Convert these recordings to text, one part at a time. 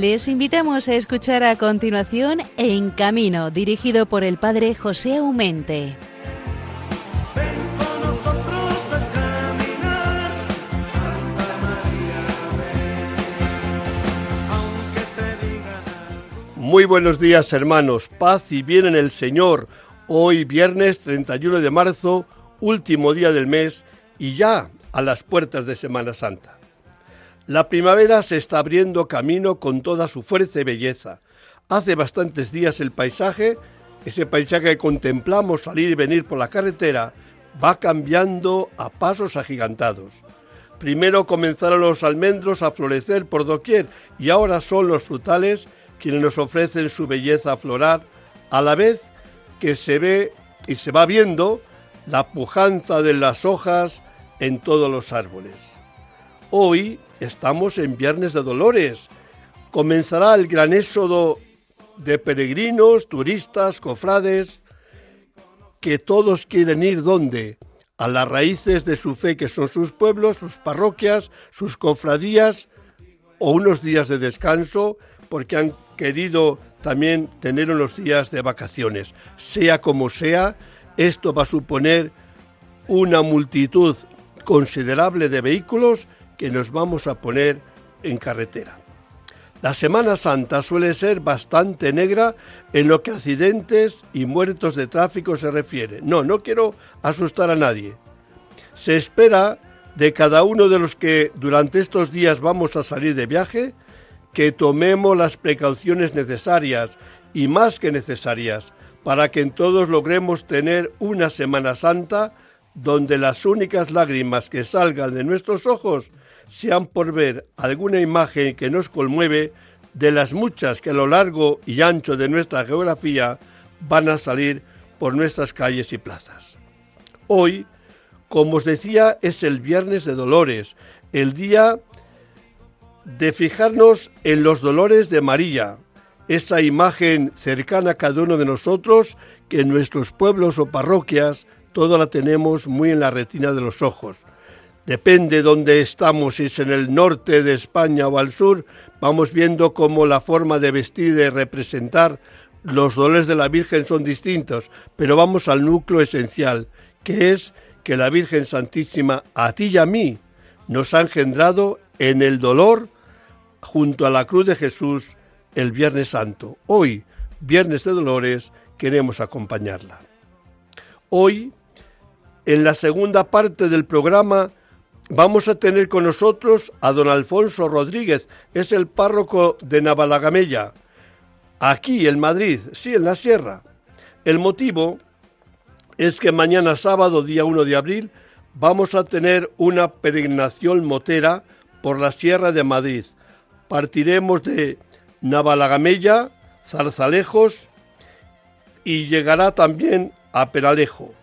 Les invitamos a escuchar a continuación En Camino, dirigido por el padre José Aumente. Muy buenos días hermanos, paz y bien en el Señor. Hoy viernes 31 de marzo, último día del mes y ya a las puertas de Semana Santa. La primavera se está abriendo camino con toda su fuerza y belleza. Hace bastantes días el paisaje, ese paisaje que contemplamos salir y venir por la carretera, va cambiando a pasos agigantados. Primero comenzaron los almendros a florecer por doquier y ahora son los frutales quienes nos ofrecen su belleza floral, a la vez que se ve y se va viendo la pujanza de las hojas en todos los árboles. Hoy estamos en Viernes de Dolores. Comenzará el gran éxodo de peregrinos, turistas, cofrades, que todos quieren ir donde? A las raíces de su fe, que son sus pueblos, sus parroquias, sus cofradías, o unos días de descanso, porque han querido también tener unos días de vacaciones. Sea como sea, esto va a suponer una multitud considerable de vehículos que nos vamos a poner en carretera. La Semana Santa suele ser bastante negra en lo que accidentes y muertos de tráfico se refiere. No, no quiero asustar a nadie. Se espera de cada uno de los que durante estos días vamos a salir de viaje que tomemos las precauciones necesarias y más que necesarias para que en todos logremos tener una Semana Santa donde las únicas lágrimas que salgan de nuestros ojos sean por ver alguna imagen que nos conmueve de las muchas que a lo largo y ancho de nuestra geografía van a salir por nuestras calles y plazas. Hoy, como os decía, es el Viernes de Dolores, el día de fijarnos en los dolores de María, esa imagen cercana a cada uno de nosotros que en nuestros pueblos o parroquias todo la tenemos muy en la retina de los ojos. Depende dónde estamos, si es en el norte de España o al sur, vamos viendo cómo la forma de vestir y de representar los dolores de la Virgen son distintos, pero vamos al núcleo esencial, que es que la Virgen Santísima a ti y a mí nos ha engendrado en el dolor junto a la cruz de Jesús el Viernes Santo. Hoy, Viernes de Dolores, queremos acompañarla. Hoy, en la segunda parte del programa, vamos a tener con nosotros a don Alfonso Rodríguez, es el párroco de Navalagamella, aquí en Madrid, sí, en la sierra. El motivo es que mañana sábado, día 1 de abril, vamos a tener una peregrinación motera por la Sierra de Madrid partiremos de Navalagamella, Zarzalejos y llegará también a Peralejo.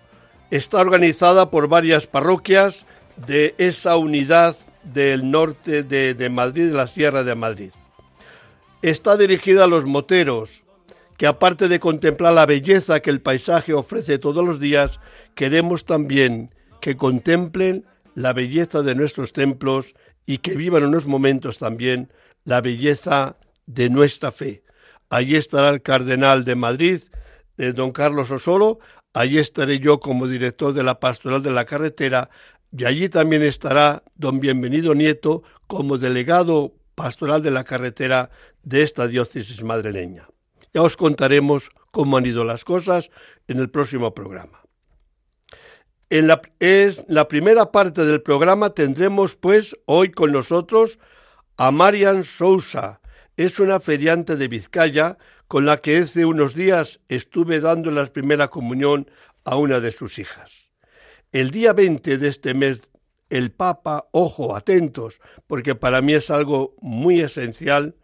Está organizada por varias parroquias de esa unidad del norte de, Madrid, de la Sierra de Madrid. Está dirigida a los moteros, que aparte de contemplar la belleza que el paisaje ofrece todos los días, queremos también que contemplen la belleza de nuestros templos y que vivan unos momentos también la belleza de nuestra fe. Allí estará el cardenal de Madrid, eh, don Carlos Osoro, allí estaré yo como director de la pastoral de la carretera y allí también estará don Bienvenido Nieto como delegado pastoral de la carretera de esta diócesis madrileña. Ya os contaremos cómo han ido las cosas en el próximo programa. En la, es, la primera parte del programa tendremos pues hoy con nosotros a Marian Sousa. Es una feriante de Vizcaya con la que hace unos días estuve dando la primera comunión a una de sus hijas. El día 20 de este mes, el Papa, ojo, atentos, porque para mí es algo muy esencial,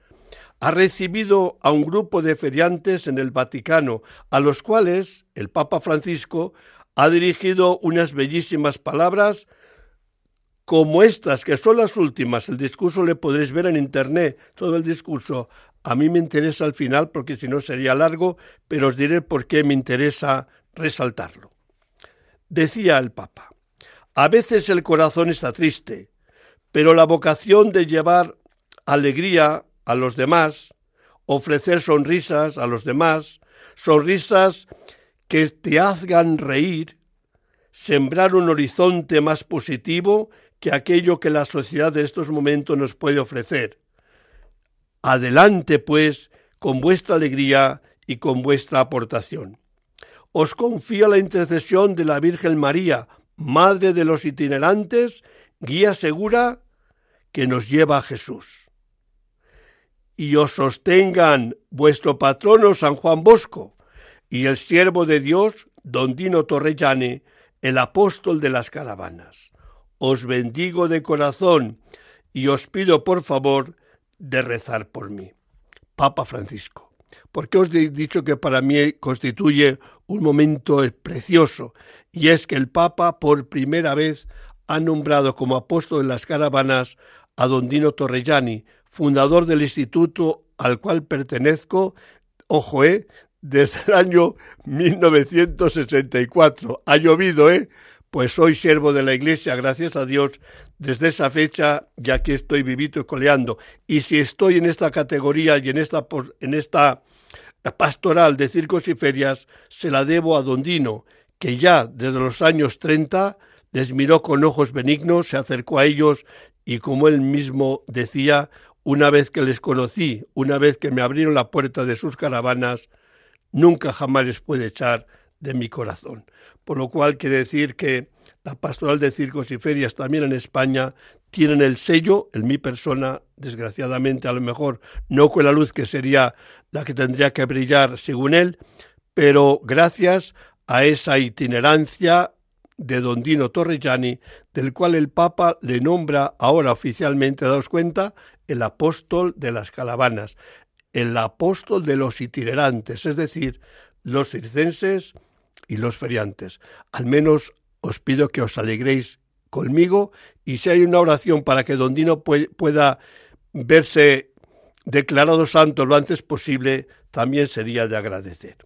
ha recibido a un grupo de feriantes en el Vaticano, a los cuales el Papa Francisco ha dirigido unas bellísimas palabras como estas, que son las últimas. El discurso le podréis ver en internet, todo el discurso. A mí me interesa al final porque si no sería largo, pero os diré por qué me interesa resaltarlo. Decía el Papa, a veces el corazón está triste, pero la vocación de llevar alegría a los demás, ofrecer sonrisas a los demás, sonrisas que te hagan reír, sembrar un horizonte más positivo que aquello que la sociedad de estos momentos nos puede ofrecer. Adelante, pues, con vuestra alegría y con vuestra aportación. Os confío la intercesión de la Virgen María, Madre de los itinerantes, guía segura que nos lleva a Jesús. Y os sostengan vuestro patrono San Juan Bosco y el siervo de Dios, don Dino Torrellane, el apóstol de las caravanas. Os bendigo de corazón y os pido por favor de rezar por mí. Papa Francisco. Porque os he dicho que para mí constituye un momento precioso y es que el Papa por primera vez ha nombrado como apóstol de las caravanas a don Dino Torrellani, fundador del instituto al cual pertenezco, ojo, eh, desde el año 1964. Ha llovido, ¿eh? Pues soy siervo de la Iglesia, gracias a Dios, desde esa fecha ya que estoy vivito y coleando. Y si estoy en esta categoría y en esta, en esta pastoral de circos y ferias, se la debo a Don Dino, que ya desde los años 30 les miró con ojos benignos, se acercó a ellos y como él mismo decía, una vez que les conocí, una vez que me abrieron la puerta de sus caravanas, nunca jamás les puede echar de mi corazón. Por lo cual quiere decir que la pastoral de circos y ferias también en España tienen el sello, en mi persona, desgraciadamente a lo mejor no con la luz que sería la que tendría que brillar según él, pero gracias a esa itinerancia de Don Dino Torrellani, del cual el Papa le nombra ahora oficialmente, daos cuenta, el apóstol de las calavanas, el apóstol de los itinerantes, es decir, los circenses y los feriantes. Al menos os pido que os alegréis conmigo y si hay una oración para que Don Dino pueda verse declarado santo lo antes posible, también sería de agradecer.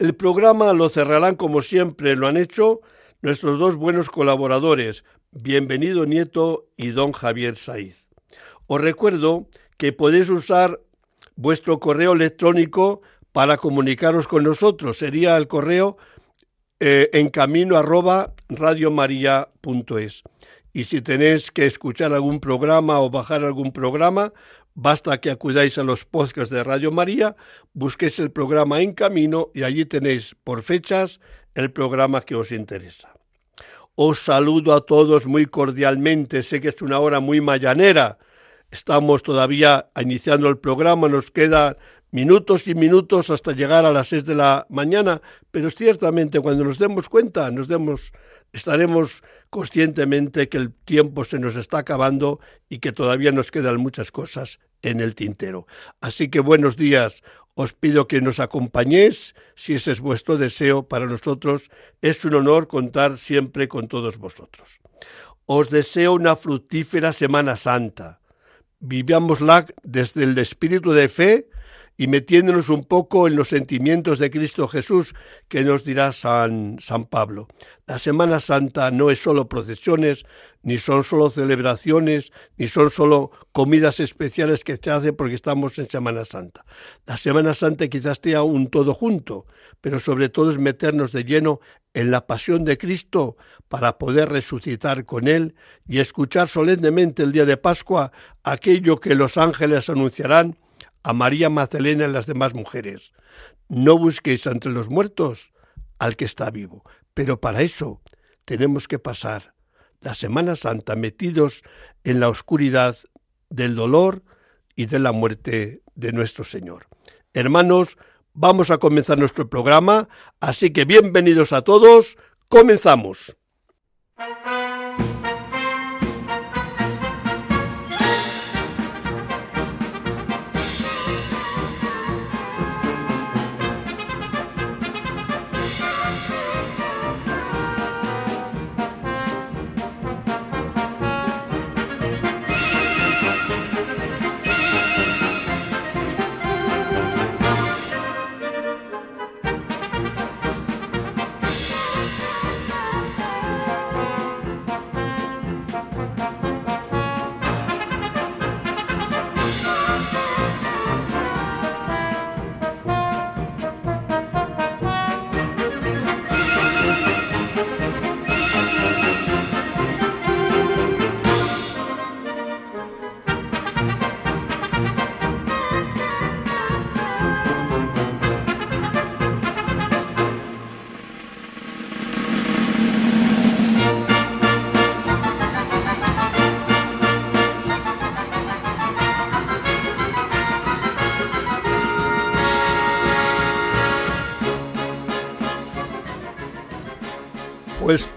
El programa lo cerrarán como siempre lo han hecho nuestros dos buenos colaboradores, Bienvenido Nieto y don Javier Saiz. Os recuerdo que podéis usar vuestro correo electrónico para comunicaros con nosotros. Sería el correo eh, en camino arroba radiomaria.es. Y si tenéis que escuchar algún programa o bajar algún programa, Basta que acudáis a los podcasts de Radio María, busquéis el programa En Camino y allí tenéis por fechas el programa que os interesa. Os saludo a todos muy cordialmente, sé que es una hora muy mañanera. Estamos todavía iniciando el programa, nos quedan minutos y minutos hasta llegar a las seis de la mañana, pero ciertamente cuando nos demos cuenta, nos demos, estaremos conscientemente que el tiempo se nos está acabando y que todavía nos quedan muchas cosas en el tintero. Así que buenos días. Os pido que nos acompañéis, si ese es vuestro deseo, para nosotros es un honor contar siempre con todos vosotros. Os deseo una fructífera Semana Santa. Vivámosla desde el espíritu de fe, y metiéndonos un poco en los sentimientos de Cristo Jesús que nos dirá San, San Pablo. La Semana Santa no es solo procesiones, ni son solo celebraciones, ni son solo comidas especiales que se hacen porque estamos en Semana Santa. La Semana Santa quizás esté un todo junto, pero sobre todo es meternos de lleno en la pasión de Cristo para poder resucitar con Él y escuchar solemnemente el día de Pascua aquello que los ángeles anunciarán a María Magdalena y las demás mujeres. No busquéis entre los muertos al que está vivo. Pero para eso tenemos que pasar la Semana Santa metidos en la oscuridad del dolor y de la muerte de nuestro Señor. Hermanos, vamos a comenzar nuestro programa, así que bienvenidos a todos, comenzamos.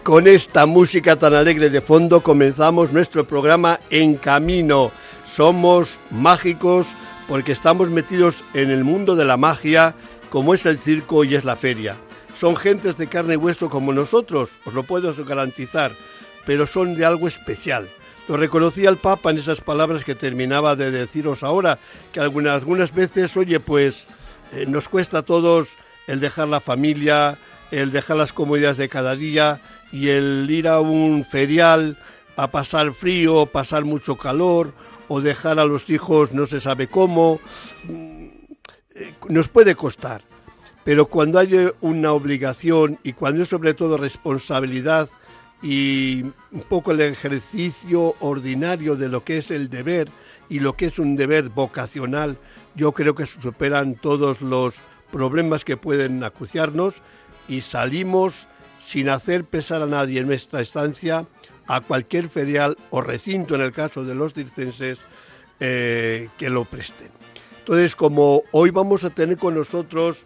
Con esta música tan alegre de fondo comenzamos nuestro programa En Camino. Somos mágicos porque estamos metidos en el mundo de la magia, como es el circo y es la feria. Son gentes de carne y hueso como nosotros, os lo puedo garantizar, pero son de algo especial. Lo reconocía el Papa en esas palabras que terminaba de deciros ahora, que algunas, algunas veces, oye, pues eh, nos cuesta a todos el dejar la familia, el dejar las comodidades de cada día y el ir a un ferial a pasar frío, pasar mucho calor o dejar a los hijos no se sabe cómo, mm, eh, nos puede costar. Pero cuando hay una obligación y cuando es sobre todo responsabilidad y un poco el ejercicio ordinario de lo que es el deber y lo que es un deber vocacional, yo creo que superan todos los problemas que pueden acuciarnos y salimos sin hacer pesar a nadie en nuestra estancia a cualquier ferial o recinto, en el caso de los circenses, eh, que lo presten. Entonces, como hoy vamos a tener con nosotros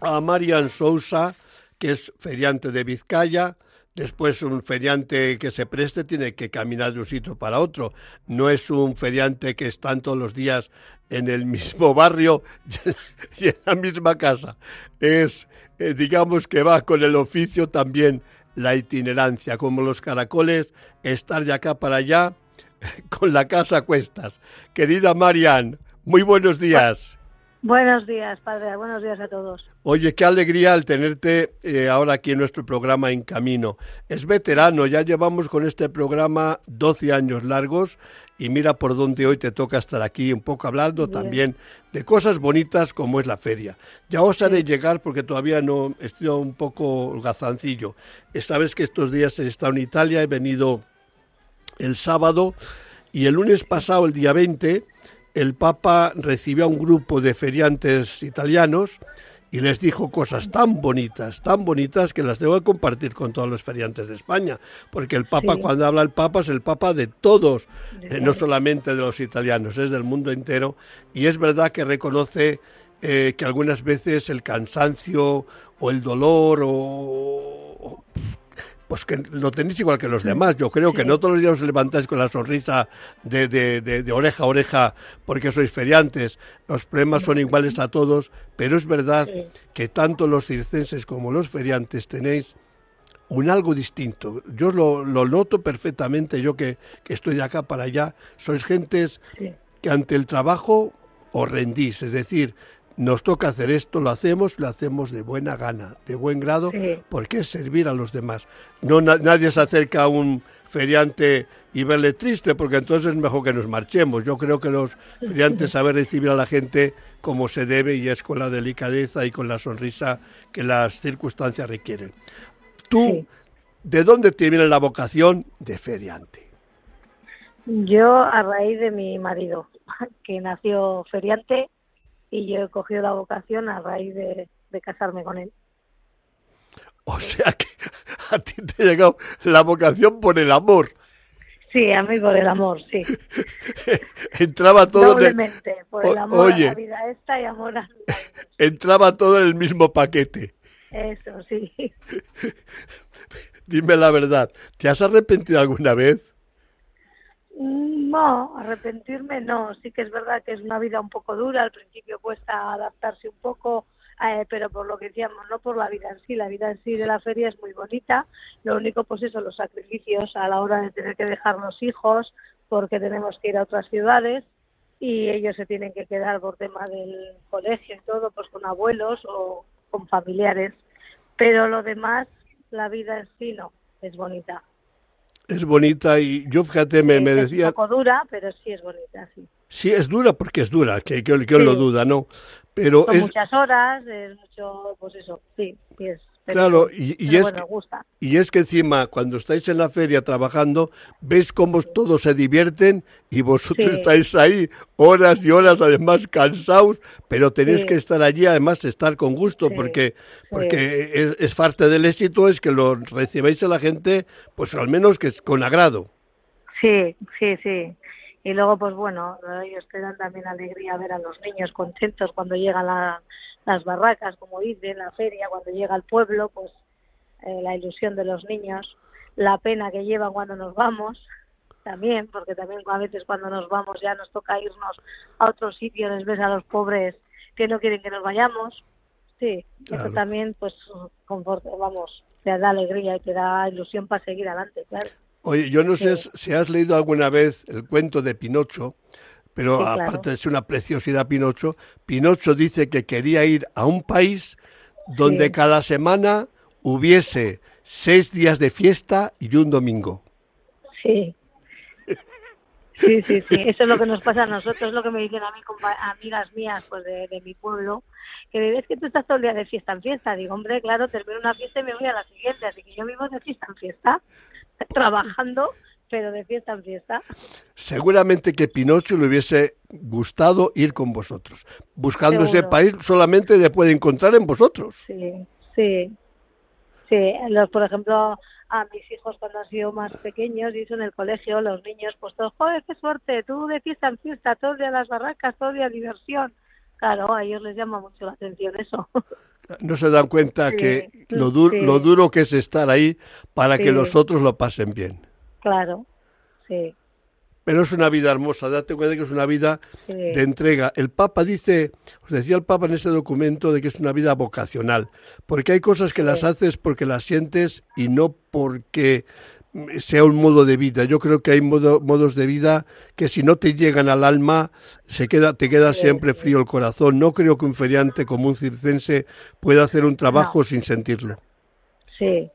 a Marian Sousa, que es feriante de Vizcaya, Después un feriante que se preste tiene que caminar de un sitio para otro. No es un feriante que está todos los días en el mismo barrio y en la misma casa. Es, eh, digamos que va con el oficio también la itinerancia, como los caracoles, estar de acá para allá con la casa a cuestas. Querida Marian, muy buenos días. Buenos días, padre. Buenos días a todos. Oye, qué alegría al tenerte eh, ahora aquí en nuestro programa En Camino. Es veterano, ya llevamos con este programa 12 años largos y mira por dónde hoy te toca estar aquí, un poco hablando también de cosas bonitas como es la feria. Ya os haré llegar porque todavía no estoy un poco gazancillo. Sabes que estos días he estado en Italia, he venido el sábado y el lunes pasado, el día 20, el Papa recibió a un grupo de feriantes italianos y les dijo cosas tan bonitas, tan bonitas que las debo compartir con todos los feriantes de España, porque el Papa cuando habla el Papa es el Papa de todos, eh, no solamente de los italianos, es del mundo entero y es verdad que reconoce eh, que algunas veces el cansancio o el dolor o pues que lo tenéis igual que los demás. Yo creo que no todos los días os levantáis con la sonrisa de, de, oreja a oreja porque sois feriantes. Los problemas son iguales a todos, pero es verdad que tanto los circenses como los feriantes tenéis un algo distinto. Yo lo, noto perfectamente, yo que, que, estoy de acá para allá. Sois gentes que ante el trabajo os rendís, es decir, nos toca hacer esto, lo hacemos, lo hacemos de buena gana, de buen grado, porque es servir a los demás. No nadie se acerca a un feriante y verle triste, porque entonces es mejor que nos marchemos. Yo creo que los feriantes saben recibir a la gente como se debe y es con la delicadeza y con la sonrisa que las circunstancias requieren. Tú, ¿de dónde te viene la vocación de feriante? Yo a raíz de mi marido, que nació feriante y yo he cogido la vocación a raíz de, casarme con él. O sea que a ti te ha llegado la vocación por el amor. Sí, a mí por el amor, sí. Entraba todo Doblemente, por el amor a la vida esta y amor a Entraba todo en el mismo paquete. Eso, sí. Dime la verdad, ¿te has arrepentido alguna vez? No, arrepentirme no. Sí que es verdad que es una vida un poco dura. Al principio cuesta adaptarse un poco, eh, pero por lo que decíamos, no por la vida en sí. La vida en sí de la feria es muy bonita. Lo único, pues eso, los sacrificios a la hora de tener que dejar los hijos porque tenemos que ir a otras ciudades y ellos se tienen que quedar por tema del colegio y todo, pues con abuelos o con familiares. Pero lo demás, la vida en sí no, es bonita es bonita y yo fíjate me, me decía... Es un poco dura, pero sí es bonita, sí. Sí, es dura porque es dura, que, que, que lo duda, ¿no? Pero Son es... muchas horas, es mucho, pues eso, sí, sí es claro, y, es, y es que encima, cuando estáis en la feria trabajando, ves cómo todos se divierten y vosotros estáis ahí horas y horas, además cansados, pero tenéis que estar allí, además estar con gusto, porque, porque es, es, parte del éxito, es que lo recibáis a la gente, pues al menos que con agrado. Sí, sí, sí. Y luego, pues bueno, ellos te dan también alegría ver a los niños contentos cuando llegan la, las barracas, como dicen, la feria, cuando llega al pueblo, pues eh, la ilusión de los niños, la pena que llevan cuando nos vamos, también, porque también a veces cuando nos vamos ya nos toca irnos a otro sitio, les ves a los pobres que no quieren que nos vayamos. Sí, eso también, pues, vamos, te da alegría y te da ilusión para seguir adelante, claro. Oye, yo no sé si has leído alguna vez el cuento de Pinocho, pero aparte de ser una preciosidad Pinocho, Pinocho dice que quería ir a un país donde cada semana hubiese seis días de fiesta y un domingo. Sí. Sí, sí, sí. Eso es lo que nos pasa a nosotros, es lo que me dicen a mí, amigas mías pues de, mi pueblo, que ves que tú estás todo el día de fiesta en fiesta. Digo, hombre, claro, termino una fiesta y me voy a la siguiente, así que yo vivo de fiesta en fiesta, trabajando, pero de fiesta en fiesta. Seguramente que Pinocho le hubiese gustado ir con vosotros. Buscando ese país solamente le puede encontrar en vosotros. Sí, sí. Sí, los, por ejemplo, a mis hijos cuando han sido más pequeños y eso en el colegio, los niños, pues todos, joder, qué suerte, tú de fiesta en fiesta, todo el día las barracas, todo el día diversión. Claro, a ellos les llama mucho la atención eso. No se dan cuenta que lo, lo duro que es estar ahí para que los otros lo pasen bien. Claro, sí. Pero es una vida hermosa, date cuenta que es una vida de entrega. El Papa dice, os decía el Papa en ese documento, de que es una vida vocacional, porque hay cosas que las haces porque las sientes y no porque sea un modo de vida. Yo creo que hay modos de vida que si no te llegan al alma, se queda, te queda siempre frío el corazón. No creo que un feriante como un circense pueda hacer un trabajo sin sentirlo. Sí,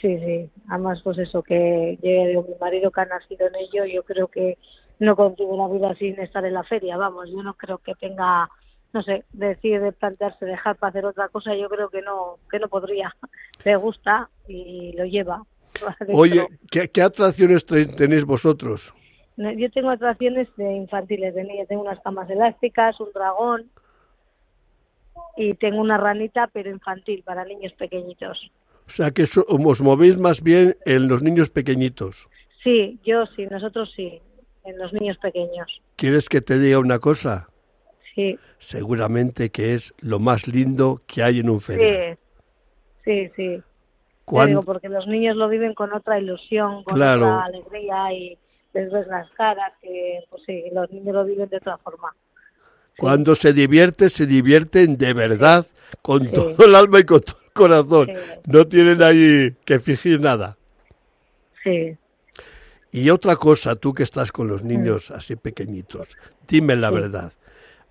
Sí, sí. Además, pues eso, que de mi marido que ha nacido en ello, yo creo que no contigo la vida sin estar en la feria, vamos, yo no creo que tenga, no sé, decide plantearse dejar para hacer otra cosa, yo creo que no, que no podría. Le gusta y lo lleva. Oye, ¿qué, ¿qué, atracciones tenéis vosotros? Yo tengo atracciones de infantiles de niña, tengo unas camas elásticas, un dragón y tengo una ranita, pero infantil, para niños pequeñitos. O sea que os movéis más bien en los niños pequeñitos. Sí, yo sí, nosotros sí, en los niños pequeños. ¿Quieres que te diga una cosa? Sí. Seguramente que es lo más lindo que hay en un feria. Sí, sí, sí. Digo, porque los niños lo viven con otra ilusión, con otra alegría y les ves las caras, que pues sí, los niños lo viven de otra forma. Cuando se divierte, se divierten de verdad, con todo el alma y con todo corazón. No tienen ahí que fingir nada. Sí. Y otra cosa, tú que estás con los niños así pequeñitos, dime la verdad.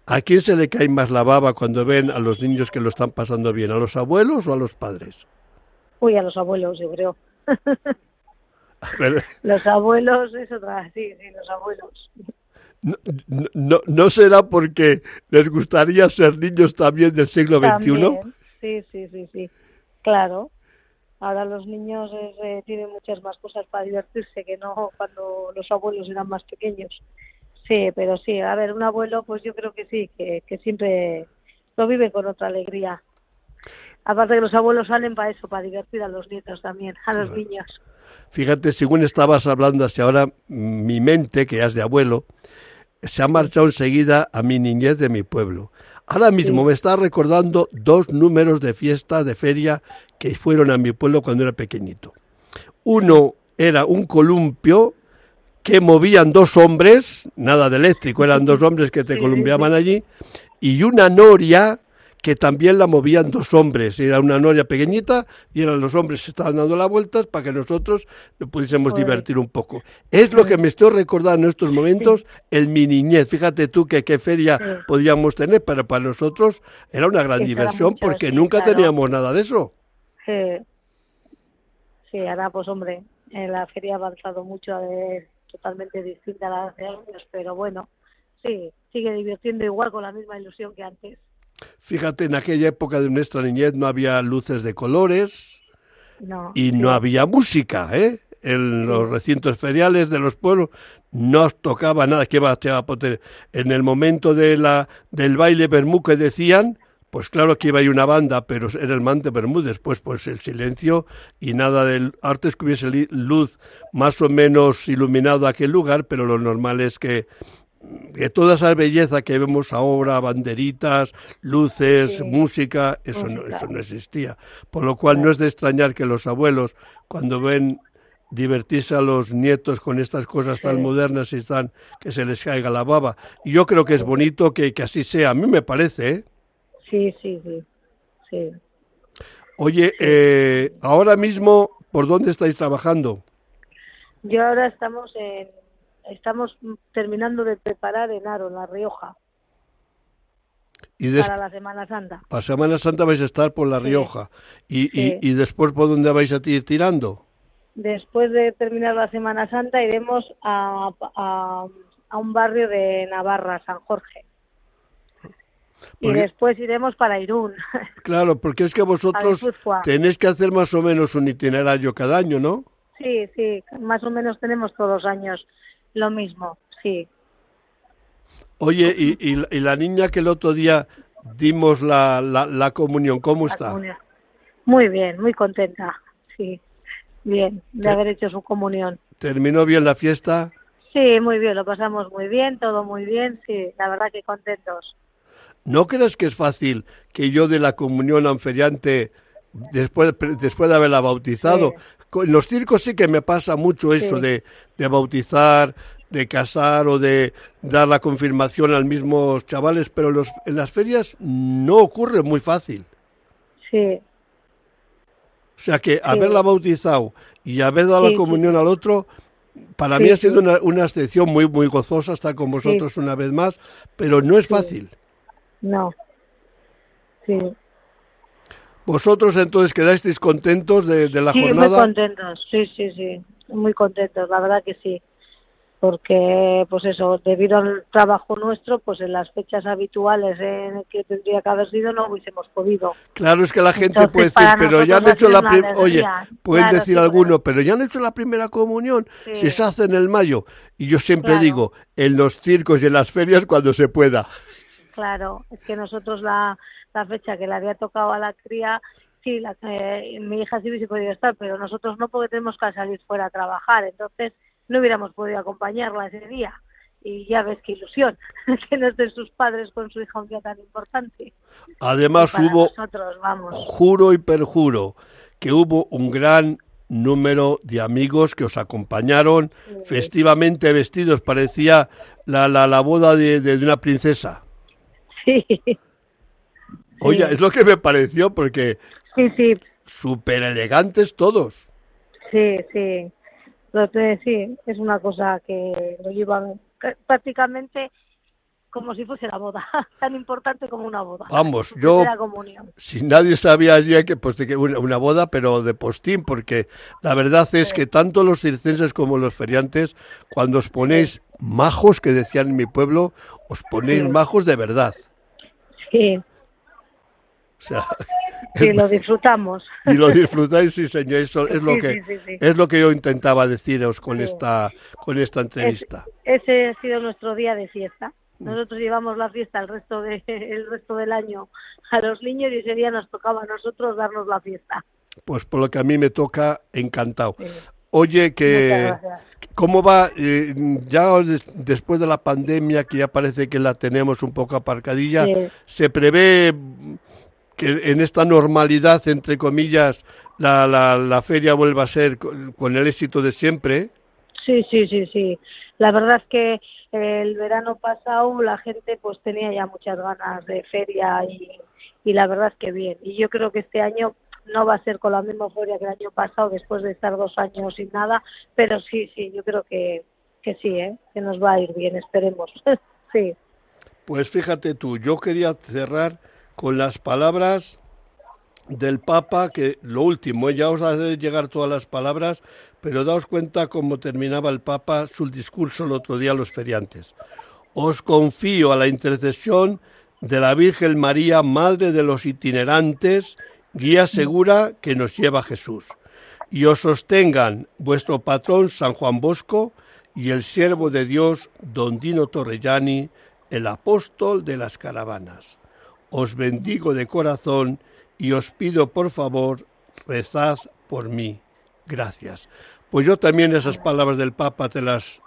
¿A quién se le cae más la baba cuando ven a los niños que lo están pasando bien? ¿A los abuelos o a los padres? Uy, a los abuelos, yo creo. los abuelos es otra, sí, sí, los abuelos. No, no, no, será porque les gustaría ser niños también del siglo XXI? Sí, sí, sí, sí. Claro. Ahora los niños eh, tienen muchas más cosas para divertirse que no cuando los abuelos eran más pequeños. Sí, pero sí, a ver, un abuelo, pues yo creo que sí, que, que siempre lo vive con otra alegría. Aparte que los abuelos salen para eso, para divertir a los nietos también, a los niños. Fíjate, según estabas hablando hasta ahora, mi mente, que es de abuelo, se ha marchado enseguida a mi niñez de mi pueblo. Ahora mismo me está recordando dos números de fiesta, de feria, que fueron a mi pueblo cuando era pequeñito. Uno era un columpio que movían dos hombres, nada de eléctrico, eran dos hombres que te columpiaban allí, y una noria que también la movían dos hombres. Era una noria pequeñita y eran los hombres que estaban dando las vueltas para que nosotros nos pudiésemos divertir un poco. Es lo que me estoy recordando en estos momentos, el mi niñez. Fíjate tú que qué feria podíamos tener, pero para nosotros era una gran diversión porque nunca teníamos nada de eso. Sí. sí, ahora pues hombre, en la feria ha avanzado mucho, a ver, totalmente distinta a la de hace años, pero bueno, sí, sigue divirtiendo igual con la misma ilusión que antes. Fíjate, en aquella época de nuestra niñez no había luces de colores y no había música, ¿eh? En los recintos feriales de los pueblos no tocaba nada. Que va a poder. En el momento de la, del baile Bermú que decían, pues claro que iba a ir una banda, pero era el Mante Bermú, después pues el silencio y nada del arte que hubiese luz más o menos iluminado aquel lugar, pero lo normal es que que toda esa belleza que vemos ahora, banderitas, luces, Sí. música, eso no, Música. eso no existía. Por lo cual no es de extrañar que los abuelos, cuando ven divertirse a los nietos con estas cosas tan Sí. modernas y están que se les caiga la baba. Y yo creo que es bonito que, que así sea. A mí me parece, ¿eh? Sí, sí, sí. Sí. Oye, eh, ahora mismo, ¿por dónde estáis trabajando? Yo ahora estamos en, estamos terminando de preparar en Aro, en La Rioja, Y para la Semana Santa. a Semana Santa vais a estar por La. Rioja. Y, y- Sí. y después, ¿por dónde vais a ir tirando? Después de terminar la Semana Santa iremos a, a, a un barrio de Navarra, San Jorge. Y después iremos para Irún. Claro, porque es que vosotros tenéis que hacer más o menos un itinerario cada año, ¿no? Sí, sí, más o menos tenemos todos los años lo mismo, sí. Oye, y, y la- y la niña que el otro día dimos la, la, la comunión, ¿cómo la está? comunión. Muy bien, muy contenta, sí. Bien, de haber hecho su comunión. ¿Terminó bien la fiesta? Sí, muy bien, lo pasamos muy bien, todo muy bien, sí, la verdad que contentos. ¿No crees que es fácil que yo de la comunión a un feriante, después, después de haberla bautizado, Sí. Con los circos sí que me pasa mucho eso Sí. de, de bautizar, de casar o de dar la confirmación al mismos chavales, pero los, en las ferias no ocurre muy fácil. Sí, O sea que haberla bautizado y haber dado Sí, la sí, comunión al otro, para mí ha sido una, una excepción muy, muy gozosa estar con vosotros una vez más, pero no es fácil. no. Sí, Vosotros entonces quedasteis contentos de, de la sí muy jornada. contentos, sí, sí, sí, muy contentos, la verdad que sí. Porque, pues eso, debido al trabajo nuestro, pues en las fechas habituales en que tendría que haber sido no hubiésemos podido. Claro, es que la gente Entonces, puede decir, pero ya han hecho la primera, oye, pueden Claro, decir sí, alguno, bueno. pero ya han hecho la primera comunión, Sí. si se hace en el mayo. Y yo siempre Claro. digo, en los circos y en las ferias cuando se pueda. Claro, es que nosotros la, la fecha que le había tocado a la cría, sí, la, eh, mi hija sí hubiese podido estar, pero nosotros no porque tenemos que salir fuera a trabajar, entonces no hubiéramos podido acompañarla ese día. Y ya ves qué ilusión que no estén sus padres con su hija un día tan importante. Además hubo, nosotros, vamos. juro y perjuro, que hubo un gran número de amigos que os acompañaron festivamente vestidos, parecía la, la, la boda de, de una princesa. Sí, Oye, es lo que me pareció, porque sí, sí, súper elegantes todos. sí, sí. Que- sí, es una cosa que lo llevan prácticamente como si fuese la boda, tan importante como una boda. Vamos, yo-. Si nadie sabía allí que pues de que una, boda, pero de postín, porque la verdad es que tanto los circenses como los feriantes, cuando os ponéis majos, que decían en mi pueblo, os ponéis Sí. majos de verdad. Sí, O sea, sí, lo disfrutamos. y lo disfrutáis, sí, señor. Eso es lo Sí, que sí, sí, sí. es lo que yo intentaba deciros con esta con esta entrevista. Ese ha sido nuestro día de fiesta. Nosotros llevamos la fiesta el resto de el resto del año a los niños y ese día nos tocaba a nosotros darnos la fiesta. Pues por lo que a mí me toca, encantado. Oye, que. ¿Cómo va eh, ya des- después de la pandemia, que ya parece que la tenemos un poco aparcadilla, se prevé que en esta normalidad, entre comillas, la, la, la feria vuelva a ser con, con el éxito de siempre? Sí, sí, sí, sí. La verdad es que el verano pasado la gente pues tenía ya muchas ganas de feria y, y la verdad es que bien. Y yo creo que este año no va a ser con la misma feria que el año pasado después de estar dos años sin nada, pero sí, sí, yo creo que, que sí, ¿eh? que nos va a ir bien, esperemos. sí. Pues fíjate tú, yo quería cerrar con las palabras del Papa, que lo último, ya os haré llegar todas las palabras, pero daos cuenta cómo terminaba el Papa su discurso el otro día a los feriantes. Os confío a la intercesión de la Virgen María, Madre de los itinerantes, guía segura que nos lleva Jesús. Y os sostengan vuestro patrón San Juan Bosco y el siervo de Dios Don Dino Torrellani, el apóstol de las caravanas. Os bendigo de corazón y os pido por favor, rezad por mí. Gracias. Pues yo también esas palabras del Papa te las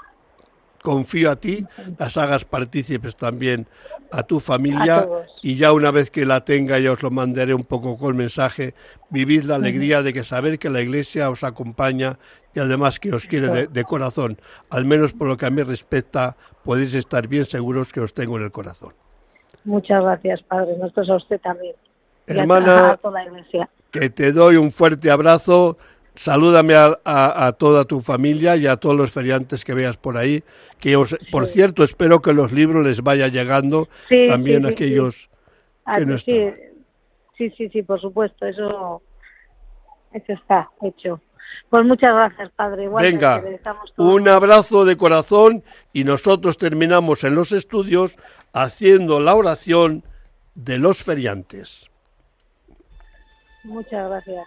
confío a ti, las hagas partícipes también a tu familia y ya una vez que la tenga ya os lo mandaré un poco con mensaje, vivid la alegría de que saber que la iglesia os acompaña y además que os quiere de, corazón. Al menos por lo que a mí respecta, podéis estar bien seguros que os tengo en el corazón. Muchas gracias, Padre. Nosotros a usted también. Hermana, que te doy un fuerte abrazo. Salúdame a, toda tu familia y a todos los feriantes que veas por ahí. Que os, por cierto, espero que los libros les vaya llegando también a aquellos que no están. Sí, sí, sí, por supuesto. Eso, eso está hecho. Pues muchas gracias, Padre. Venga, un abrazo de corazón y nosotros terminamos en los estudios haciendo la oración de los feriantes. Muchas gracias.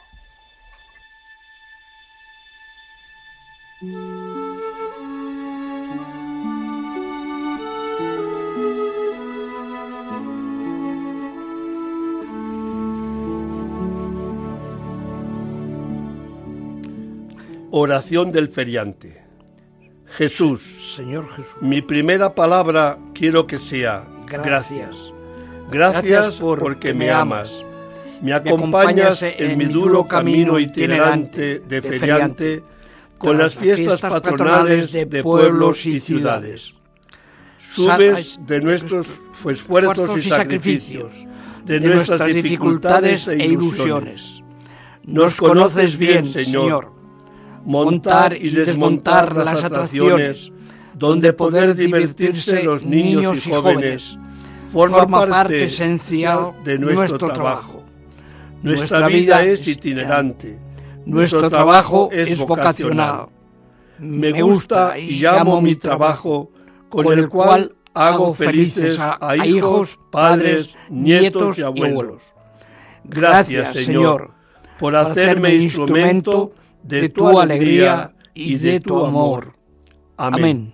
Oración del feriante. Jesús, Señor Jesús, mi primera palabra quiero que sea gracias. Gracias, porque me amas. Me acompañas en mi duro camino itinerante de feriante con las fiestas patronales de pueblos y ciudades. Subes de nuestros esfuerzos y sacrificios, de nuestras dificultades e, e ilusiones. Nos conoces bien, Señor montar y desmontar las atracciones, donde poder divertirse los niños y jóvenes, forma parte esencial de nuestro trabajo. Nuestra vida es itinerante, nuestro trabajo es vocacional. Me gusta y amo mi trabajo, con el cual hago felices a hijos, padres, nietos y abuelos. Gracias, Señor, por hacerme instrumento de tu alegría y de tu amor. Amén.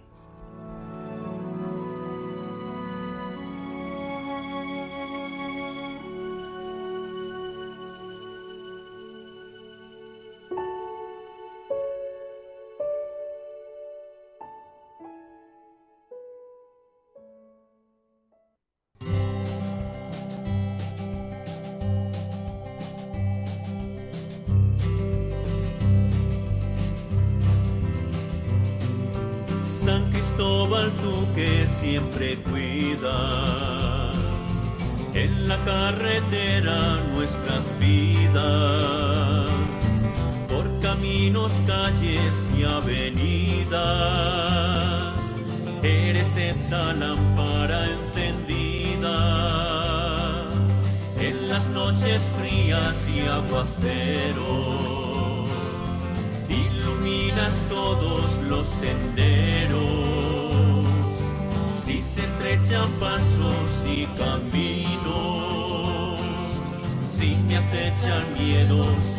caminos, calles y avenidas. Eres esa lámpara encendida en las noches frías y aguaceros. Iluminas todos los senderos. Si se estrechan pasos y caminos, si me acechan miedos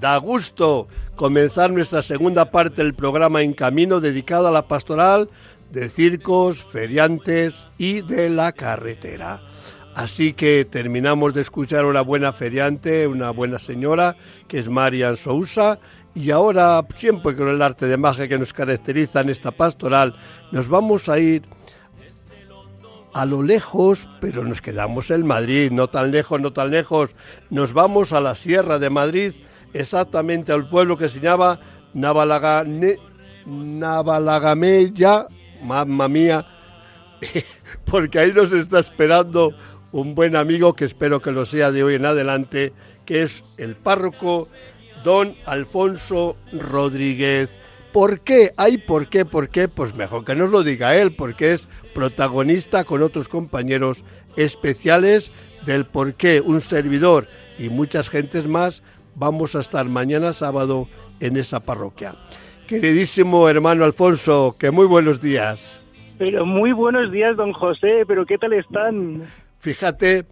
da gusto comenzar nuestra segunda parte del programa En Camino dedicado a la pastoral de circos, feriantes y de la carretera. Así que terminamos de escuchar una buena feriante, una buena señora, que es Marian Sousa, y ahora, siempre con el arte de magia que nos caracteriza en esta pastoral, nos vamos a ir a lo lejos, pero nos quedamos en Madrid, no tan lejos, no tan lejos. Nos vamos a la Sierra de Madrid, exactamente al pueblo que se llama Navalagane, Navalagamella, mamma mía, porque ahí nos está esperando un buen amigo que espero que lo sea de hoy en adelante, que es el párroco don Alfonso Rodríguez. ¿Por qué? Ay, ¿por qué? ¿Por qué? Pues mejor que nos lo diga él, porque es protagonista con otros compañeros especiales del por qué un servidor y muchas gentes más vamos a estar mañana sábado en esa parroquia. Queridísimo hermano Alfonso, que muy buenos días. Pero muy buenos días, don José, pero ¿qué tal están? Fíjate,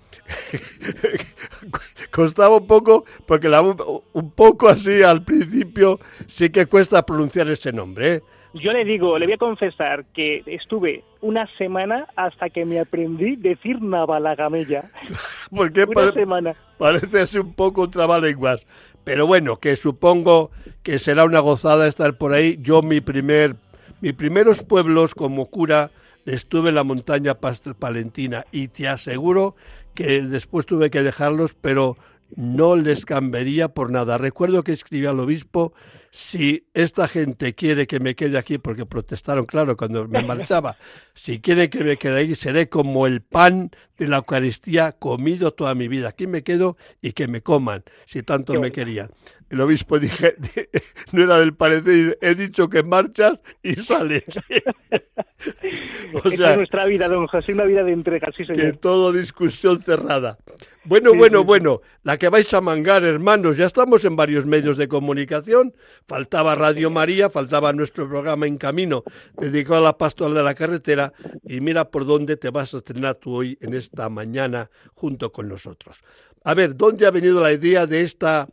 costaba un poco, porque la, un poco así al principio sí que cuesta pronunciar ese nombre. ¿eh? Yo le digo, le voy a confesar que estuve una semana hasta que me aprendí decir Navalagamella. Porque una semana. Parece así un poco un trabalenguas. Pero bueno, que supongo que será una gozada estar por ahí. Yo mi primer, mis primeros pueblos como cura estuve en la montaña Pastel Palentina y te aseguro que después tuve que dejarlos, pero no les cambiaría por nada. Recuerdo que escribí al obispo, si esta gente quiere que me quede aquí, porque protestaron, claro, cuando me marchaba, si quiere que me quede aquí, seré como el pan de la Eucaristía comido toda mi vida. Aquí me quedo y que me coman, si tanto me querían. El obispo dije, no era del parecer, he dicho que marchas y sales. o sea, es nuestra vida, don José, una vida de entrega, sí señor. Que todo discusión cerrada. Bueno, bueno, bueno, la que vais a mangar, hermanos, ya estamos en varios medios de comunicación. Faltaba Radio María, faltaba nuestro programa En Camino, dedicado a la pastoral de la carretera. Y mira por dónde te vas a estrenar tú hoy en esta mañana junto con nosotros. A ver, ¿dónde ha venido la idea de esta,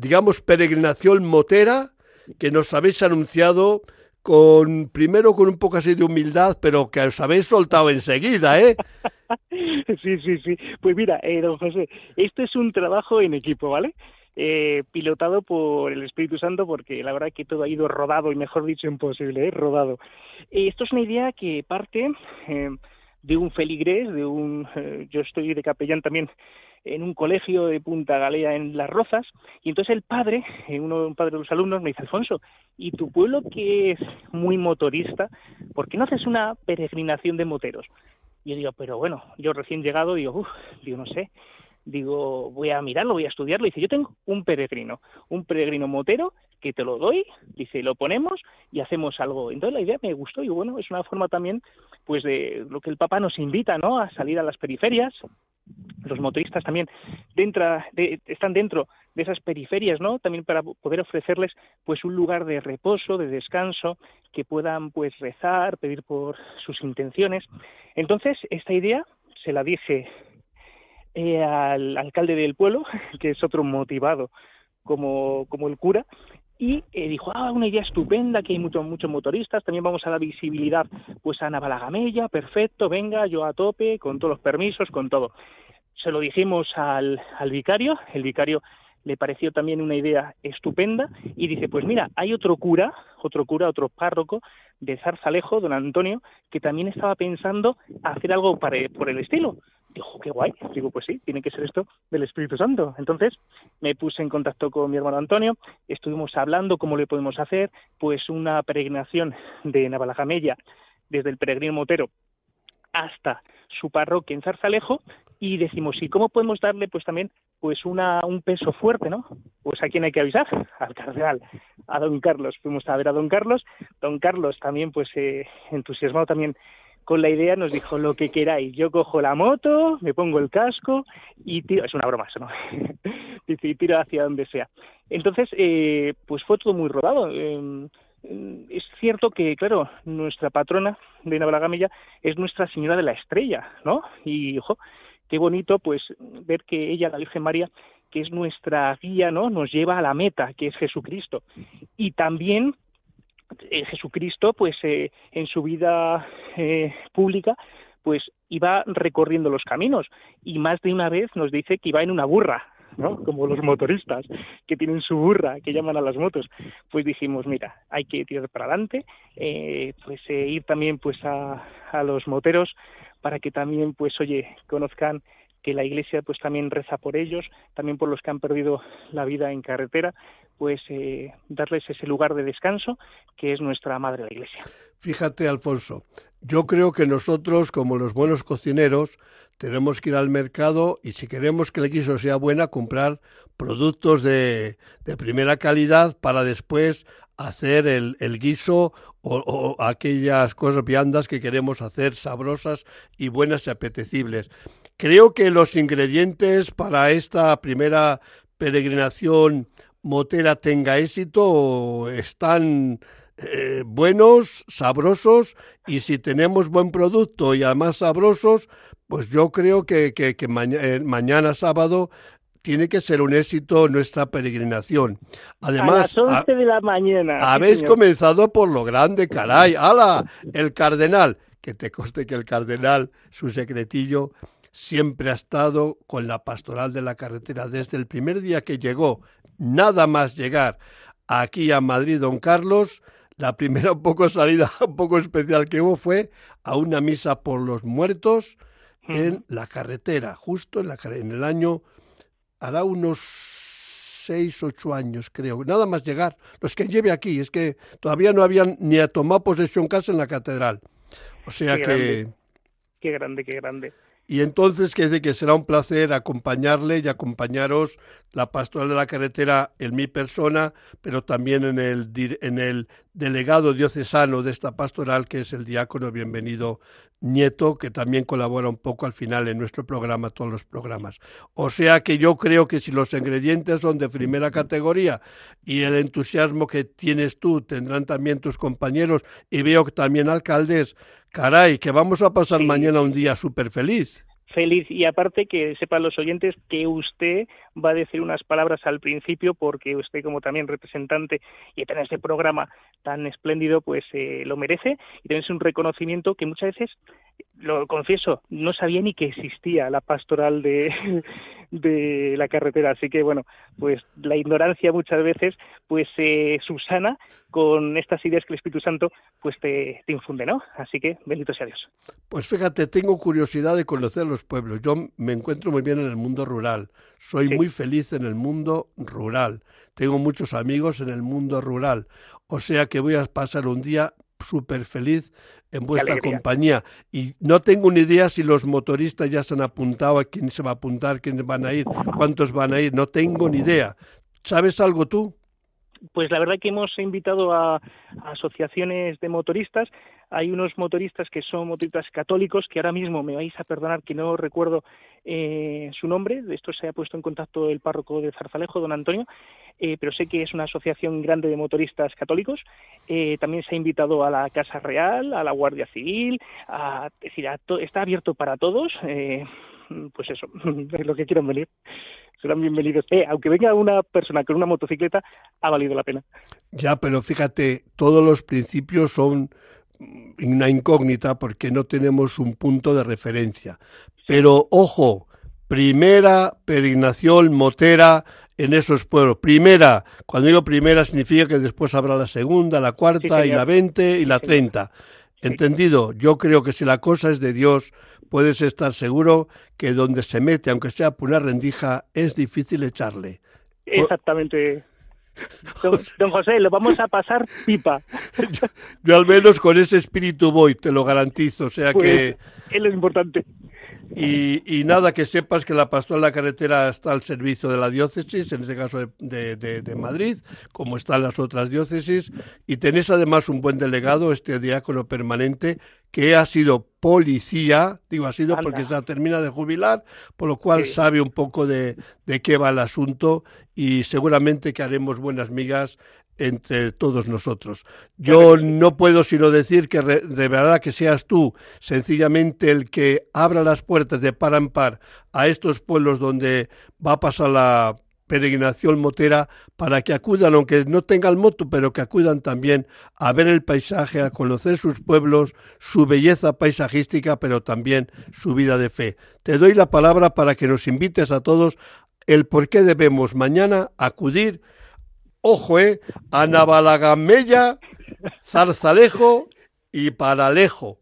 digamos, peregrinación motera que nos habéis anunciado? con primero con un poco así de humildad, pero que os habéis soltado enseguida, ¿eh? Sí, sí, sí. Pues mira, eh, don José, esto es un trabajo en equipo, ¿vale? Eh, pilotado por el Espíritu Santo, porque la verdad que todo ha ido rodado, y mejor dicho imposible, ¿eh? rodado. Eh, esto es una idea que parte eh, de un feligrés, de un... yo estoy de capellán también en un colegio de Punta Galea en Las Rozas, y entonces el padre, uno un padre de los alumnos, me dice, Alfonso, ¿y tu pueblo que es muy motorista, por qué no haces una peregrinación de moteros? Y yo digo, pero bueno, yo recién llegado digo, uff, digo, no sé, digo, voy a mirarlo, voy a estudiarlo. Dice, yo tengo un peregrino, un peregrino motero que te lo doy, dice, lo ponemos y hacemos algo. Entonces la idea me gustó y bueno, es una forma también, pues de lo que el Papa nos invita, ¿no? A salir a las periferias. Los motoristas también dentro, están dentro de esas periferias, ¿no? También para poder ofrecerles, pues, un lugar de reposo, de descanso, que puedan, pues, rezar, pedir por sus intenciones. Entonces, esta idea se la dije eh, al alcalde del pueblo, que es otro motivado como, como el cura, y eh, dijo, ah, una idea estupenda, que hay muchos muchos motoristas, también vamos a dar visibilidad pues a Navalagamella, perfecto, venga, yo a tope, con todos los permisos, con todo. Se lo dijimos al, al vicario, el vicario le pareció también una idea estupenda y dice, pues mira, hay otro cura, otro cura, otro párroco de Zarzalejo, don Antonio, que también estaba pensando hacer algo para, por el estilo. Dijo, qué guay. Digo, pues sí, tiene que ser esto del Espíritu Santo. Entonces me puse en contacto con mi hermano Antonio, estuvimos hablando cómo le podemos hacer, pues una peregrinación de Navalajamella desde el peregrino Motero hasta su parroquia en Zarzalejo y decimos, ¿y cómo podemos darle pues también pues una, un peso fuerte, ¿no? Pues a quién hay que avisar, al cardenal, a don Carlos. Fuimos a ver a don Carlos, don Carlos también pues eh, entusiasmado también con la idea nos dijo lo que queráis, yo cojo la moto, me pongo el casco y tiro, es una broma eso, ¿no? y tiro hacia donde sea. Entonces, eh, pues fue todo muy rodado. Eh, es cierto que, claro, nuestra patrona de Navalagamella es Nuestra Señora de la Estrella, ¿no? Y, ojo, qué bonito, pues, ver que ella, la Virgen María, que es nuestra guía, ¿no? Nos lleva a la meta, que es Jesucristo. Y también eh, Jesucristo, pues, eh, en su vida eh, pública, pues, iba recorriendo los caminos. Y más de una vez nos dice que iba en una burra, ¿no? Como los motoristas que tienen su burra, que llaman a las motos. Pues dijimos, mira, hay que tirar para adelante, eh, pues eh, ir también pues a, a los moteros para que también, pues oye, conozcan que la Iglesia pues también reza por ellos, también por los que han perdido la vida en carretera, pues eh, darles ese lugar de descanso que es nuestra Madre la Iglesia. Fíjate, Alfonso, yo creo que nosotros, como los buenos cocineros, tenemos que ir al mercado y si queremos que el guiso sea buena, comprar productos de, de primera calidad para después hacer el, guiso o, o, aquellas cosas viandas que queremos hacer sabrosas y buenas y apetecibles. Creo que los ingredientes para esta primera peregrinación motera tenga éxito están eh, buenos, sabrosos, y si tenemos buen producto y además sabrosos, pues yo creo que, que, eh, mañana sábado tiene que ser un éxito nuestra peregrinación. Además, a las 11 de la mañana. Habéis comenzado por lo grande, caray. ¡Hala! El cardenal. Que te coste que el cardenal, su secretillo, siempre ha estado con la pastoral de la carretera desde el primer día que llegó, nada más llegar aquí a Madrid, don Carlos. La primera un poco salida, un poco especial que hubo fue a una misa por los muertos en la carretera, justo en, la, en el año hará unos seis, ocho años, creo, nada más llegar. Los que lleve aquí, es que todavía no habían ni a tomar posesión casa en la catedral. O sea que... Qué grande, qué grande. Y entonces que dice que será un placer acompañarle y acompañaros la pastoral de la carretera en mi persona, pero también en el, en el delegado diocesano de esta pastoral, que es el diácono bienvenido Nieto, que también colabora un poco al final en nuestro programa, todos los programas. O sea que yo creo que si los ingredientes son de primera categoría y el entusiasmo que tienes tú tendrán también tus compañeros y veo que también alcaldes, caray, que vamos a pasar mañana un día súper feliz. Feliz y aparte que sepan los oyentes que usted va a decir unas palabras al principio porque usted como también representante y tener este programa tan espléndido pues eh, lo merece. Y tener un reconocimiento que muchas veces lo confieso no sabía ni que existía la pastoral de, de la carretera. Así que bueno pues la ignorancia muchas veces pues se subsana con estas ideas que el Espíritu Santo pues te, te infunde no así que bendito sea Dios. Pues fíjate tengo curiosidad de conocer los pueblos. Yo me encuentro muy bien en el mundo rural. Soy muy feliz en el mundo rural. Tengo muchos amigos en el mundo rural. O sea que voy a pasar un día súper feliz en vuestra compañía. Y no tengo ni idea si los motoristas ya se han apuntado, a quién se va a apuntar, quiénes van a ir, cuántos van a ir. No tengo ni idea. ¿Sabes algo tú? Pues la verdad que hemos invitado a, asociaciones de motoristas. Hay unos motoristas que son motoristas católicos, que ahora mismo me vais a perdonar que no recuerdo eh, su nombre. Esto se ha puesto en contacto el párroco de Zarzalejo, don Antonio, eh, pero sé que es una asociación grande de motoristas católicos. Eh, también se ha invitado a la Casa Real, a la Guardia Civil, a, decir, está abierto para todos. pues eso, es lo que quieran venir serán bienvenidos. Eh, aunque venga una persona con una motocicleta, ha valido la pena. Ya, pero fíjate, todos los principios son una incógnita porque no tenemos un punto de referencia. Pero ojo, primera peregrinación motera en esos pueblos. Primera, cuando digo primera significa que después habrá la segunda, la cuarta y la veinte y la treinta. Entendido, yo creo que si la cosa es de Dios, puedes estar seguro que donde se mete, aunque sea por una rendija, es difícil echarle. Exactamente. Don, José, lo vamos a pasar pipa. Yo, al menos con ese espíritu voy, te lo garantizo. O sea pues, que. Es lo importante. Y, nada, que sepas que la pastoral de la carretera está al servicio de la diócesis, en este caso de, de, Madrid, como están las otras diócesis, y tenés además un buen delegado, este diácono permanente, que ha sido policía, digo ha sido porque se termina de jubilar, por lo cual sabe un poco de, de qué va el asunto. Y seguramente que haremos buenas migas entre todos nosotros. Yo no puedo sino decir que de verdad que seas tú sencillamente el que abra las puertas de par en par a estos pueblos donde va a pasar la peregrinación motera para que acudan, aunque no tengan moto, pero que acudan también a ver el paisaje, a conocer sus pueblos, su belleza paisajística, pero también su vida de fe. Te doy la palabra para que nos invites a todos el por qué debemos mañana acudir ojo, eh, a Navalagamella, Zarzalejo y Paralejo.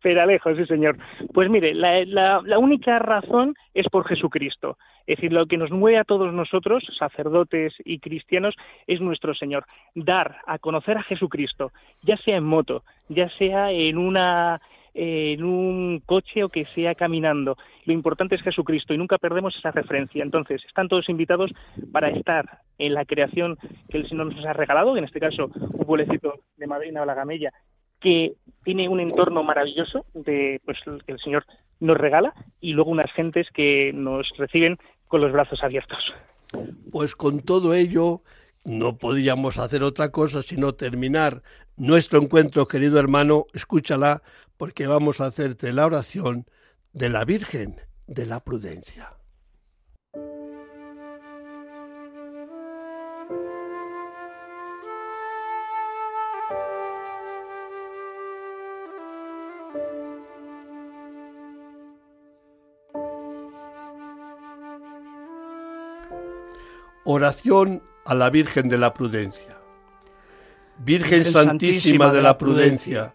Peralejo, sí, señor. Pues mire, la, la, única razón es por Jesucristo. Es decir, lo que nos mueve a todos nosotros, sacerdotes y cristianos, es nuestro Señor. Dar a conocer a Jesucristo, ya sea en moto, ya sea en una en un coche o que sea caminando. Lo importante es Jesucristo y nunca perdemos esa referencia. Entonces, están todos invitados para estar en la creación que el Señor nos ha regalado, en este caso un pueblecito de Madrina o la Gamella, que tiene un entorno maravilloso de pues que el Señor nos regala y luego unas gentes que nos reciben con los brazos abiertos. Pues con todo ello no podíamos hacer otra cosa sino terminar nuestro encuentro, querido hermano, escúchala, porque vamos a hacerte la oración de la Virgen de la Prudencia. Oración a la Virgen de la Prudencia. Virgen, Santísima de la Prudencia,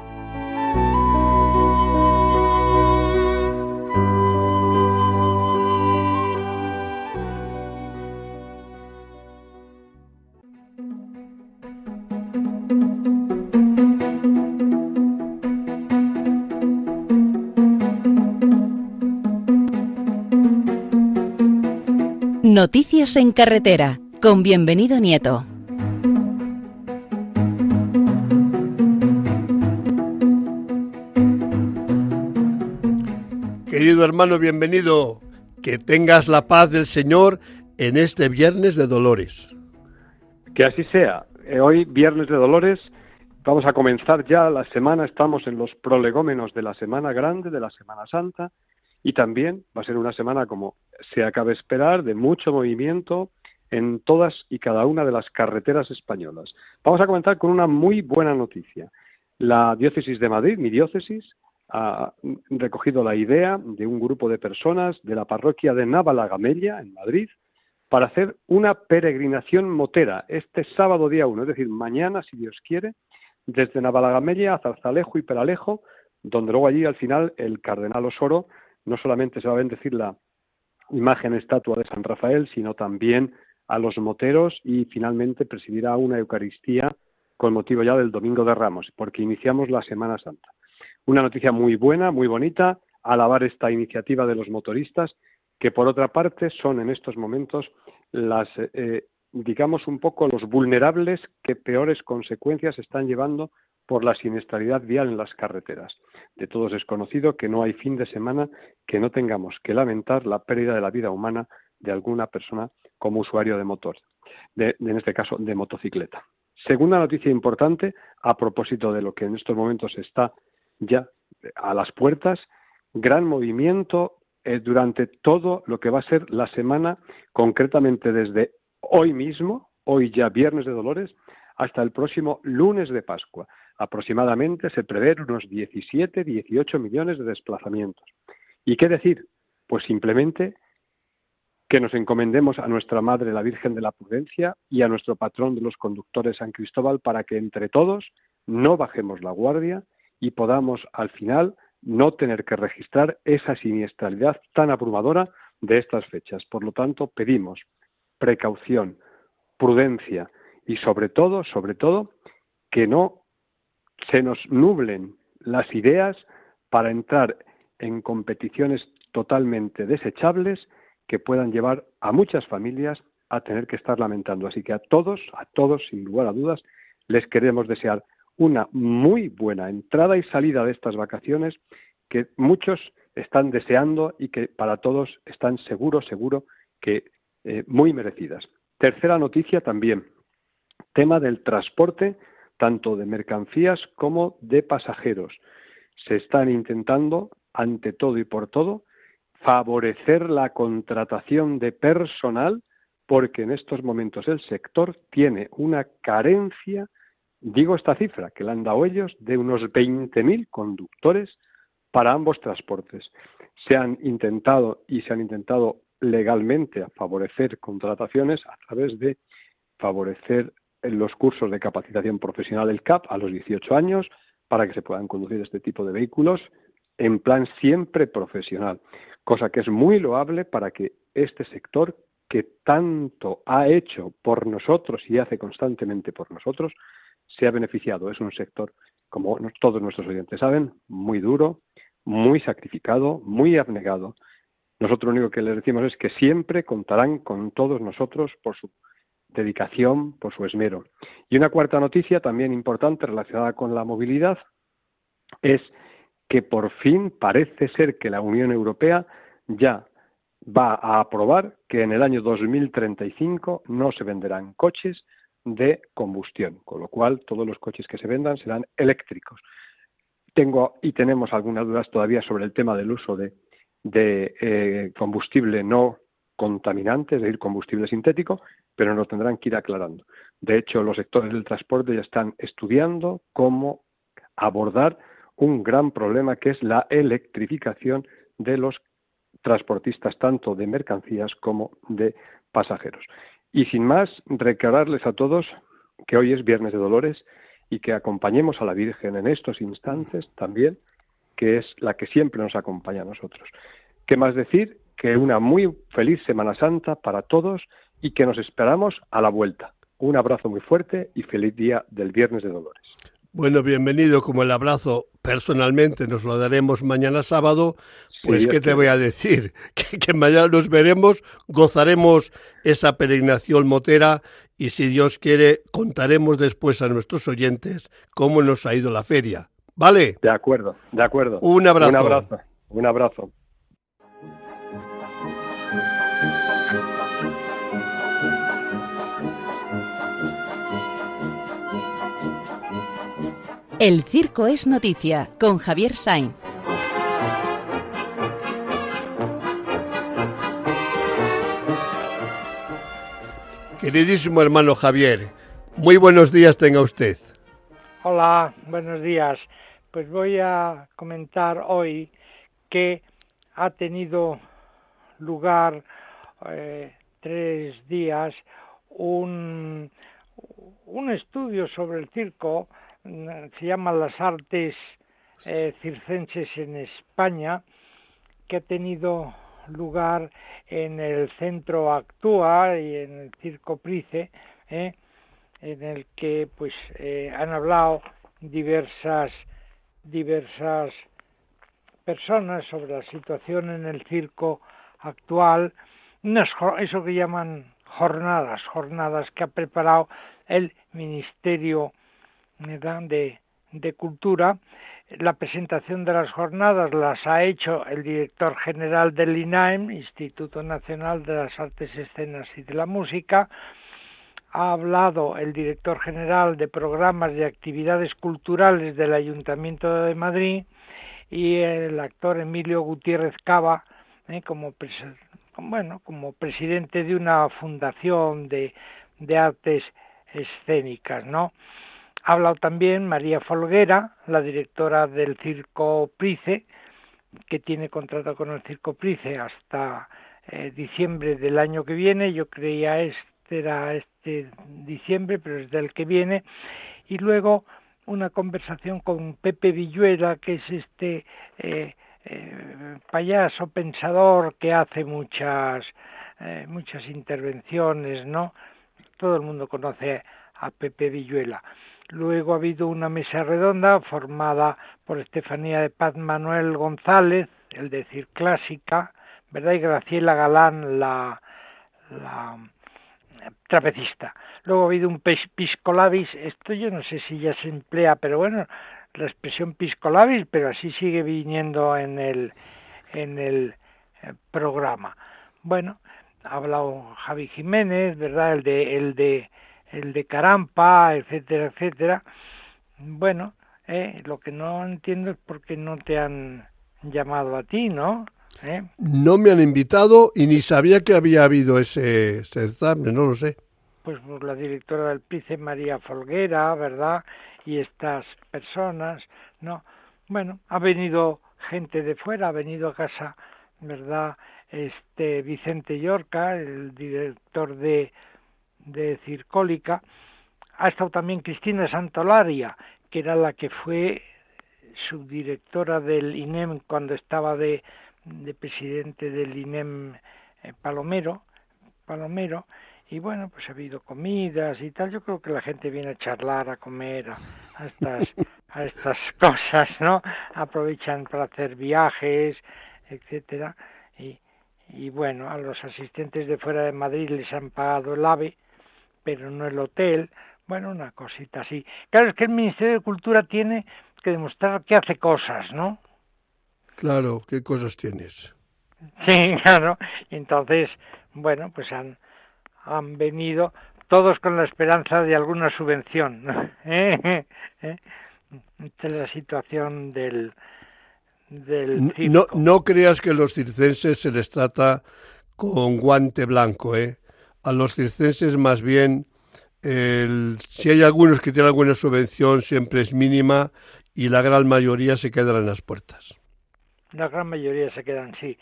Noticias en carretera con bienvenido Nieto. Querido hermano, bienvenido. Que tengas la paz del Señor en este viernes de Dolores. Que así sea. Eh, hoy, viernes de Dolores, vamos a comenzar ya la semana. Estamos en los prolegómenos de la Semana Grande, de la Semana Santa. Y también va a ser una semana, como se acaba de esperar, de mucho movimiento, en todas y cada una de las carreteras españolas. Vamos a comenzar con una muy buena noticia. La diócesis de Madrid, mi diócesis, ha recogido la idea de un grupo de personas de la parroquia de Navalagamella, en Madrid, para hacer una peregrinación motera este sábado día 1, es decir, mañana, si Dios quiere, desde Navalagamella a Zarzalejo y Peralejo, donde luego allí al final el cardenal Osoro no solamente se va a bendecir la imagen estatua de San Rafael, sino también a los moteros y finalmente presidirá una Eucaristía con motivo ya del Domingo de Ramos, porque iniciamos la Semana Santa. Una noticia muy buena, muy bonita, alabar esta iniciativa de los motoristas, que por otra parte son en estos momentos las, eh, digamos, un poco los vulnerables que peores consecuencias están llevando por la siniestralidad vial en las carreteras. De todos es conocido que no hay fin de semana que no tengamos que lamentar la pérdida de la vida humana de alguna persona como usuario de motor, en este caso de motocicleta. Segunda noticia importante, a propósito de lo que en estos momentos está ya a las puertas, gran movimiento eh, durante todo lo que va a ser la semana, concretamente desde hoy mismo, hoy ya viernes de Dolores, hasta el próximo lunes de Pascua. Aproximadamente se prevén unos 17, 18 millones de desplazamientos. ¿Y qué decir? Pues simplemente que nos encomendemos a nuestra Madre la Virgen de la Prudencia y a nuestro patrón de los conductores San Cristóbal para que entre todos no bajemos la guardia y podamos al final no tener que registrar esa siniestralidad tan abrumadora de estas fechas. Por lo tanto, pedimos precaución, prudencia y sobre todo, sobre todo, que no se nos nublen las ideas para entrar en competiciones totalmente desechables que puedan llevar a muchas familias a tener que estar lamentando. Así que a todos, a todos, sin lugar a dudas, les queremos desear una muy buena entrada y salida de estas vacaciones que muchos están deseando y que para todos están seguros, seguro que eh, muy merecidas. Tercera noticia también, tema del transporte tanto de mercancías como de pasajeros. Se están intentando, ante todo y por todo, favorecer la contratación de personal porque en estos momentos el sector tiene una carencia, digo esta cifra, que le han dado ellos, de unos 20.000 conductores para ambos transportes. Se han intentado y se han intentado legalmente favorecer contrataciones a través de favorecer los cursos de capacitación profesional del CAP a los 18 años para que se puedan conducir este tipo de vehículos en plan siempre profesional, cosa que es muy loable para que este sector que tanto ha hecho por nosotros y hace constantemente por nosotros, sea beneficiado. Es un sector, como todos nuestros oyentes saben, muy duro, muy sacrificado, muy abnegado. Nosotros lo único que les decimos es que siempre contarán con todos nosotros por su dedicación, por su esmero. Y una cuarta noticia también importante relacionada con la movilidad es que por fin parece ser que la Unión Europea ya va a aprobar que en el año 2035 no se venderán coches de combustión, con lo cual todos los coches que se vendan serán eléctricos. Tengo y tenemos algunas dudas todavía sobre el tema del uso de, eh, combustible no contaminante, es decir, combustible sintético, pero nos tendrán que ir aclarando. De hecho, los sectores del transporte ya están estudiando cómo abordar un gran problema que es la electrificación de los transportistas tanto de mercancías como de pasajeros. Y sin más, recordarles a todos que hoy es Viernes de Dolores y que acompañemos a la Virgen en estos instantes también, que es la que siempre nos acompaña a nosotros. ¿Qué más decir? Que una muy feliz Semana Santa para todos y que nos esperamos a la vuelta. Un abrazo muy fuerte y feliz día del Viernes de Dolores. Bueno, bienvenido como el abrazo personalmente nos lo daremos mañana sábado, pues ¿qué te voy a decir? Que, mañana nos veremos, gozaremos esa peregrinación motera y si Dios quiere contaremos después a nuestros oyentes cómo nos ha ido la feria. ¿Vale? De acuerdo, de acuerdo. Un abrazo. Un abrazo. Un abrazo. El Circo es Noticia con Javier Sainz. Queridísimo hermano Javier, muy buenos días tenga usted. Hola, buenos días. Pues voy a comentar hoy que ha tenido lugar eh, tres días un, un estudio sobre el circo se llama Las Artes eh, Circenses en España, que ha tenido lugar en el Centro Actúa y en el Circo Price, eh, en el que pues eh, han hablado diversas diversas personas sobre la situación en el circo actual, eso que llaman jornadas, jornadas que ha preparado el Ministerio de, de Cultura. La presentación de las jornadas las ha hecho el director general del INAEM, Instituto Nacional de las Artes Escenas y de la Música. Ha hablado el director general de programas y actividades culturales del Ayuntamiento de Madrid y el actor Emilio Gutiérrez Cava, eh, como, bueno, como presidente de una fundación de, de artes escénicas, ¿no? Ha hablado también María Folguera, la directora del Circo Price, que tiene contrato con el Circo Price hasta eh, diciembre del año que viene. Yo creía este era este diciembre, pero es del que viene. Y luego una conversación con Pepe Villuela, que es este eh, eh, payaso pensador que hace muchas muchas intervenciones, ¿no? Todo el mundo conoce a Pepe Villuela. Luego ha habido una mesa redonda formada por Estefanía de Paz Manuel González, el decir clásica, ¿verdad? Y Graciela Galán, la, la trapecista. Luego ha habido un piscolabis, esto yo no sé si ya se emplea, pero bueno, la expresión piscolabis, pero así sigue viniendo en el, en el eh, programa. Bueno, ha hablado Javi Jiménez, ¿verdad? El de, el de el de Carampa, etcétera, etcétera. Bueno, eh, lo que no entiendo es por qué no te han llamado a ti, ¿no? ¿eh? No me han invitado y ni sabía que había habido ese certamen, no lo sé. Pues por la directora del PICE, María Folguera, ¿verdad? Y estas personas, ¿no? Bueno, ha venido gente de fuera, ha venido a casa, ¿verdad? Este Vicente Yorca, el director de, de Circólica, ha estado también Cristina Santolaria, que era la que fue subdirectora del INEM cuando estaba de, de presidente del INEM eh, Palomero, Palomero, y bueno, pues ha habido comidas y tal. Yo creo que la gente viene a charlar, a comer, a, estas, a estas cosas, ¿no? Aprovechan para hacer viajes, etcétera. Y, y bueno, a los asistentes de fuera de Madrid les han pagado el AVE, pero no el hotel. Bueno, una cosita así. Claro, es que el Ministerio de Cultura tiene que demostrar que hace cosas, ¿no? Claro, ¿qué cosas tienes? Sí, claro. Entonces, bueno, pues han, han venido todos con la esperanza de alguna subvención. ¿Eh? ¿Eh? Esta es la situación del, del no, no creas que a los circenses se les trata con guante blanco, ¿eh? A los circenses más bien, el, si hay algunos que tienen alguna subvención, siempre es mínima y la gran mayoría se quedan en las puertas. La gran mayoría se quedan, sí,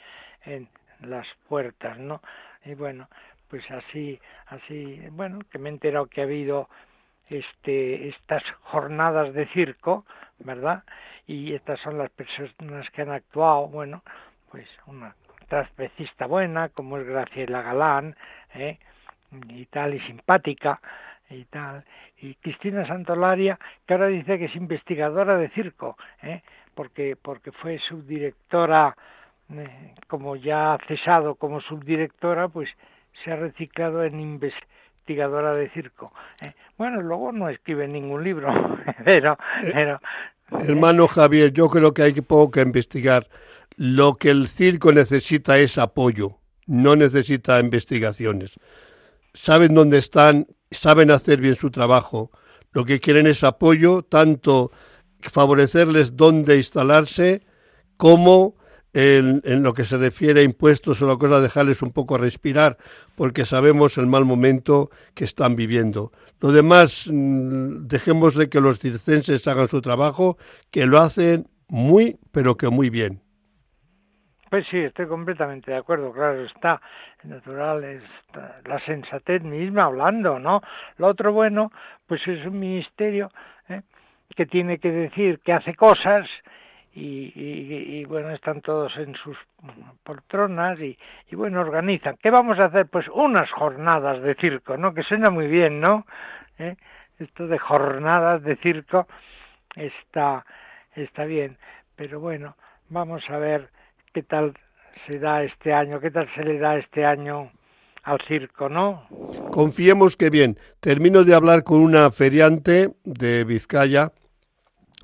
en las puertas, ¿no? Y bueno, pues así, así, bueno, que me he enterado que ha habido este, estas jornadas de circo, ¿verdad? Y estas son las personas que han actuado, bueno, pues una trapecista buena, como es Graciela Galán, ¿eh? Y tal, y simpática, y tal. Y Cristina Santolaria, que ahora dice que es investigadora de circo, ¿eh? porque, porque fue subdirectora, eh, como ya ha cesado como subdirectora, pues se ha reciclado en investigadora de circo. ¿eh? Bueno, luego no escribe ningún libro, pero, Eh, pero... Hermano Javier, yo creo que hay poco que investigar. Lo que el circo necesita es apoyo, no necesita investigaciones. Saben dónde están, saben hacer bien su trabajo. Lo que quieren es apoyo, tanto favorecerles dónde instalarse, como en, en, lo que se refiere a impuestos o la cosa, dejarles un poco respirar, porque sabemos el mal momento que están viviendo. Lo demás, dejemos de que los circenses hagan su trabajo, que lo hacen muy, pero que muy bien. Pues sí, estoy completamente de acuerdo, claro, está natural, es la sensatez misma hablando, ¿no? Lo otro bueno, pues es un ministerio ¿eh? que tiene que decir que hace cosas y, y, y, bueno, están todos en sus poltronas y, y, bueno, organizan. ¿Qué vamos a hacer? Pues unas jornadas de circo, ¿no? Que suena muy bien, ¿no? ¿Eh? Esto de jornadas de circo está, está bien, pero bueno, vamos a ver qué tal se da este año, qué tal se le da este año al circo, ¿no? Confiemos que bien. Termino de hablar con una feriante de Vizcaya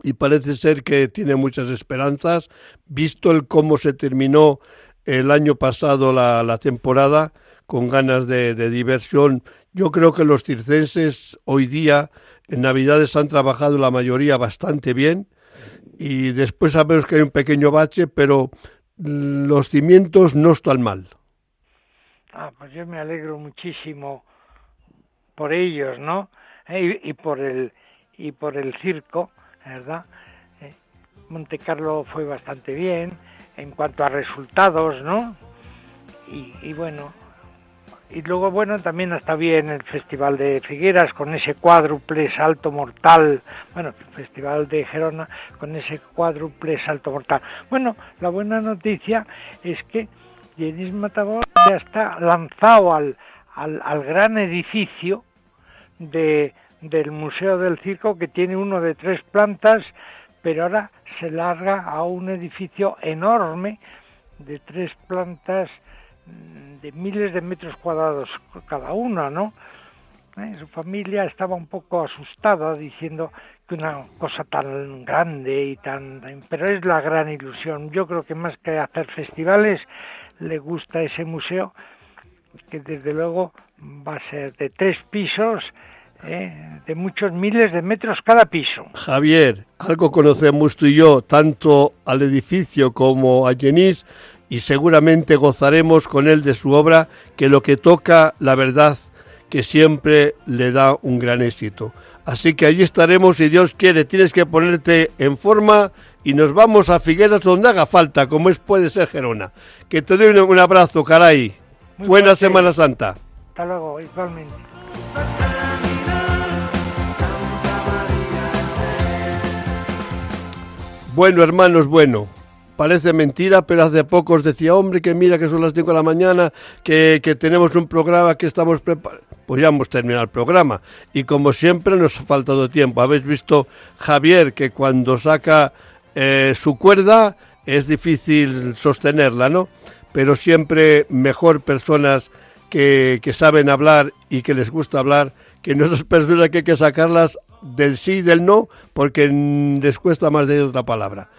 y parece ser que tiene muchas esperanzas, visto el cómo se terminó el año pasado la, temporada, con ganas de, de, diversión. Yo creo que los circenses hoy día en Navidades han trabajado la mayoría bastante bien y después sabemos que hay un pequeño bache, pero los cimientos no están mal. Ah, pues yo me alegro muchísimo por ellos, ¿no? Eh, y, por el y por el circo, ¿verdad? Eh, Monte Carlo fue bastante bien en cuanto a resultados, ¿no? Y, bueno, y luego bueno también está bien el Festival de Figueras con ese cuádruple salto mortal, bueno, el Festival de Gerona con ese cuádruple salto mortal. Bueno, la buena noticia es que Denis Matabor ya está lanzado al, al, al gran edificio de, del Museo del Circo que tiene uno de tres plantas, pero ahora se larga a un edificio enorme de tres plantas de miles de metros cuadrados cada una, ¿no? ¿Eh? Su familia estaba un poco asustada diciendo que una cosa tan grande y tan... pero es la gran ilusión. Yo creo que más que hacer festivales, le gusta ese museo, que desde luego va a ser de tres pisos, ¿eh? de muchos miles de metros cada piso. Javier, algo conocemos tú y yo, tanto al edificio como a Genís, y seguramente gozaremos con él de su obra, que lo que toca, la verdad, que siempre le da un gran éxito. Así que allí estaremos si Dios quiere. Tienes que ponerte en forma y nos vamos a Figueras donde haga falta, como es puede ser Gerona. Que te doy un, abrazo, caray. Buena Semana Santa. Hasta luego, igualmente. Bueno, hermanos, bueno. Parece mentira, pero hace poco os decía, hombre, que mira que son las 5 de la mañana, que, tenemos un programa que estamos preparados. Pues ya hemos terminado el programa. Y como siempre nos ha faltado tiempo. Habéis visto Javier que cuando saca eh, su cuerda es difícil sostenerla, ¿no? Pero siempre mejor personas que, que saben hablar y que les gusta hablar que no esas personas que hay que sacarlas del sí y del no porque les cuesta más de otra palabra.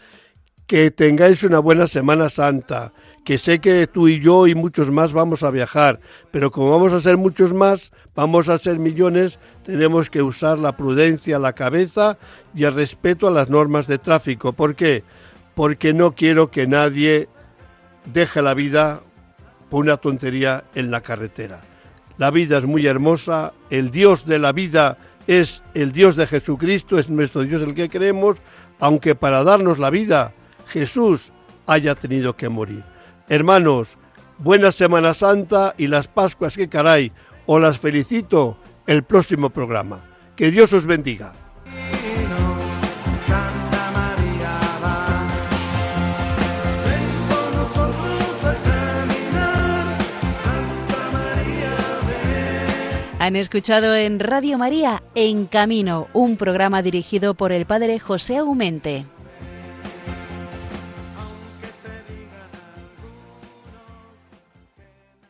Que tengáis una buena Semana Santa, que sé que tú y yo y muchos más vamos a viajar, pero como vamos a ser muchos más, vamos a ser millones, tenemos que usar la prudencia, la cabeza y el respeto a las normas de tráfico. ¿Por qué? Porque no quiero que nadie deje la vida por una tontería en la carretera. La vida es muy hermosa, el Dios de la vida es el Dios de Jesucristo, es nuestro Dios el que creemos, aunque para darnos la vida Jesús haya tenido que morir. Hermanos, buena Semana Santa y las Pascuas que caray, os las felicito el próximo programa. Que Dios os bendiga. Han escuchado en Radio María En Camino, un programa dirigido por el padre José Aumente.